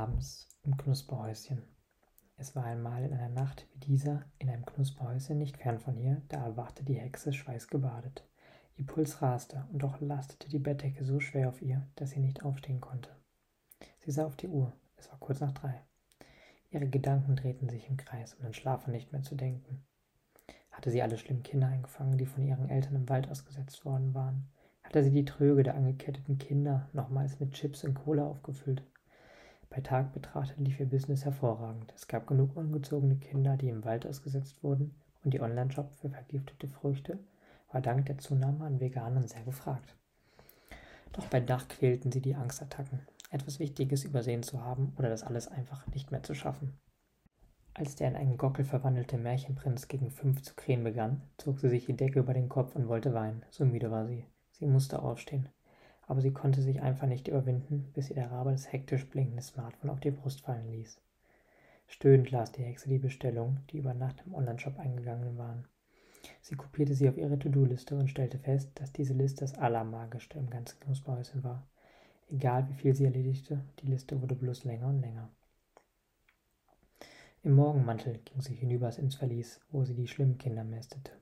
Abends im Knusperhäuschen. Es war einmal in einer Nacht wie dieser in einem Knusperhäuschen nicht fern von ihr, da erwachte die Hexe schweißgebadet. Ihr Puls raste, und doch lastete die Bettdecke so schwer auf ihr, dass sie nicht aufstehen konnte. Sie sah auf die Uhr, es war kurz nach drei. Ihre Gedanken drehten sich im Kreis, um an Schlafen nicht mehr zu denken. Hatte sie alle schlimmen Kinder eingefangen, die von ihren Eltern im Wald ausgesetzt worden waren? Hatte sie die Tröge der angeketteten Kinder nochmals mit Chips und Cola aufgefüllt? Bei Tag betrachtet lief ihr Business hervorragend. Es gab genug ungezogene Kinder, die im Wald ausgesetzt wurden, und die Online-Shop für vergiftete Früchte war dank der Zunahme an Veganern sehr gefragt. Doch bei Dach quälten sie die Angstattacken, etwas Wichtiges übersehen zu haben oder das alles einfach nicht mehr zu schaffen. Als der in einen Gockel verwandelte Märchenprinz gegen fünf zu krähen begann, zog sie sich die Decke über den Kopf und wollte weinen. So müde war sie. Sie musste aufstehen aber sie konnte sich einfach nicht überwinden, bis ihr der Rabe das hektisch blinkende Smartphone auf die Brust fallen ließ. Stöhnend las die Hexe die Bestellungen, die über Nacht im Onlineshop eingegangen waren. Sie kopierte sie auf ihre To-Do-Liste und stellte fest, dass diese Liste das Allermagischste im ganzen Knusperhäuschen war. Egal wie viel sie erledigte, die Liste wurde bloß länger und länger. Im Morgenmantel ging sie hinüber ins Verlies, wo sie die schlimmen Kinder mästete.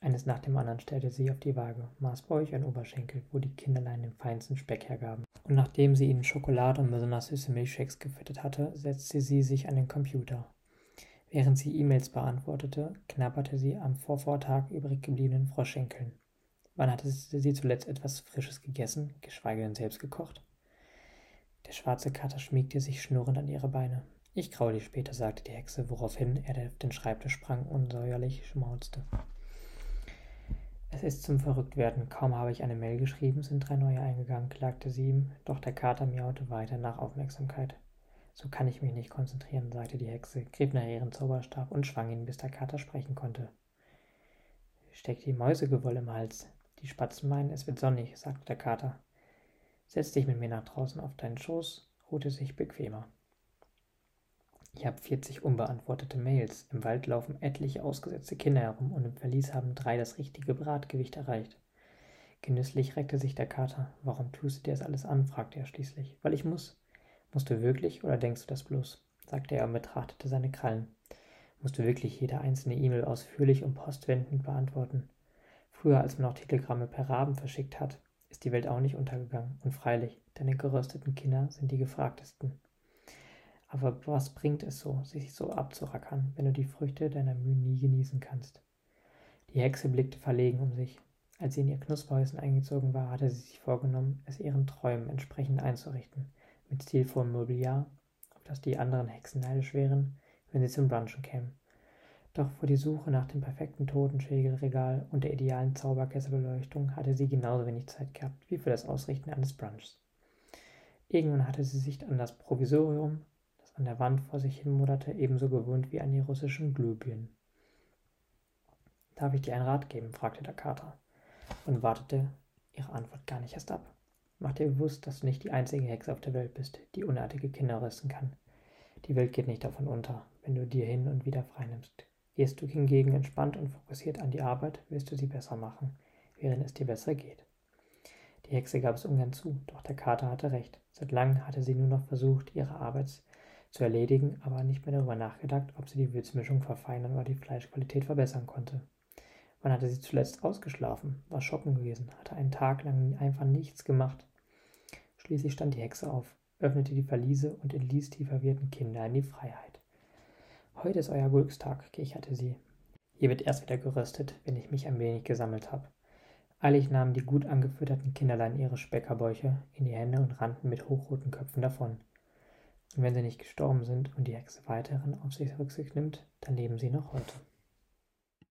Eines nach dem anderen stellte sie auf die Waage, maß Bauch und Oberschenkel, wo die Kinderlein den feinsten Speck hergaben. Und nachdem sie ihnen Schokolade und besonders süße Milchshakes gefüttert hatte, setzte sie sich an den Computer. Während sie E-Mails beantwortete, knabberte sie am Vorvortag übrig gebliebenen Froschschenkeln. Wann hatte sie zuletzt etwas Frisches gegessen, geschweige denn selbst gekocht? Der schwarze Kater schmiegte sich schnurrend an ihre Beine. Ich graue dich später, sagte die Hexe, woraufhin er auf den Schreibtisch sprang und säuerlich schmauzte. Es ist zum Verrücktwerden. Kaum habe ich eine Mail geschrieben, sind drei neue eingegangen, klagte sie ihm, doch der Kater miaute weiter nach Aufmerksamkeit. So kann ich mich nicht konzentrieren, sagte die Hexe, griff nach ihren Zauberstab und schwang ihn, bis der Kater sprechen konnte. Steck die Mäusegewoll im Hals. Die Spatzen meinen, es wird sonnig, sagte der Kater. Setz dich mit mir nach draußen auf deinen Schoß, ruhte sich bequemer. Ich habe 40 unbeantwortete Mails. Im Wald laufen etliche ausgesetzte Kinder herum und im Verlies haben drei das richtige Bratgewicht erreicht. Genüsslich reckte sich der Kater. Warum tust du dir das alles an? fragte er schließlich. Weil ich muss. Musst du wirklich oder denkst du das bloß? sagte er und betrachtete seine Krallen. Musst du wirklich jede einzelne E-Mail ausführlich und postwendend beantworten? Früher, als man noch Telegramme per Raben verschickt hat, ist die Welt auch nicht untergegangen. Und freilich, deine gerösteten Kinder sind die gefragtesten. Aber was bringt es so, sich so abzurackern, wenn du die Früchte deiner Mühen nie genießen kannst? Die Hexe blickte verlegen um sich. Als sie in ihr Knusperhäuschen eingezogen war, hatte sie sich vorgenommen, es ihren Träumen entsprechend einzurichten, mit stilvollem Mobiliar, auf das die anderen Hexen neidisch wären, wenn sie zum Brunchen kämen. Doch vor die Suche nach dem perfekten Totenschägelregal und der idealen Zauberkesselbeleuchtung hatte sie genauso wenig Zeit gehabt wie für das Ausrichten eines Brunchs. Irgendwann hatte sie sich an das Provisorium an der Wand vor sich hin mutterte, ebenso gewöhnt wie an die russischen Glühbirnen. Darf ich dir einen Rat geben? fragte der Kater und wartete ihre Antwort gar nicht erst ab. Mach dir bewusst, dass du nicht die einzige Hexe auf der Welt bist, die unartige Kinder rüsten kann. Die Welt geht nicht davon unter, wenn du dir hin und wieder freinimmst. Gehst du hingegen entspannt und fokussiert an die Arbeit, wirst du sie besser machen, während es dir besser geht. Die Hexe gab es ungern zu, doch der Kater hatte recht. Seit langem hatte sie nur noch versucht, ihre Arbeits zu erledigen, aber nicht mehr darüber nachgedacht, ob sie die Würzmischung verfeinern oder die Fleischqualität verbessern konnte. Wann hatte sie zuletzt ausgeschlafen, war shoppen gewesen, hatte einen Tag lang einfach nichts gemacht. Schließlich stand die Hexe auf, öffnete die Verliese und entließ die verwirrten Kinder in die Freiheit. Heute ist euer Glückstag, kicherte sie. Hier wird erst wieder geröstet, wenn ich mich ein wenig gesammelt habe. Eilig nahmen die gut angefütterten Kinderlein ihre Speckerbäuche in die Hände und rannten mit hochroten Köpfen davon. Und wenn sie nicht gestorben sind und die Hexe weiterhin auf sich Rücksicht nimmt, dann leben sie noch heute.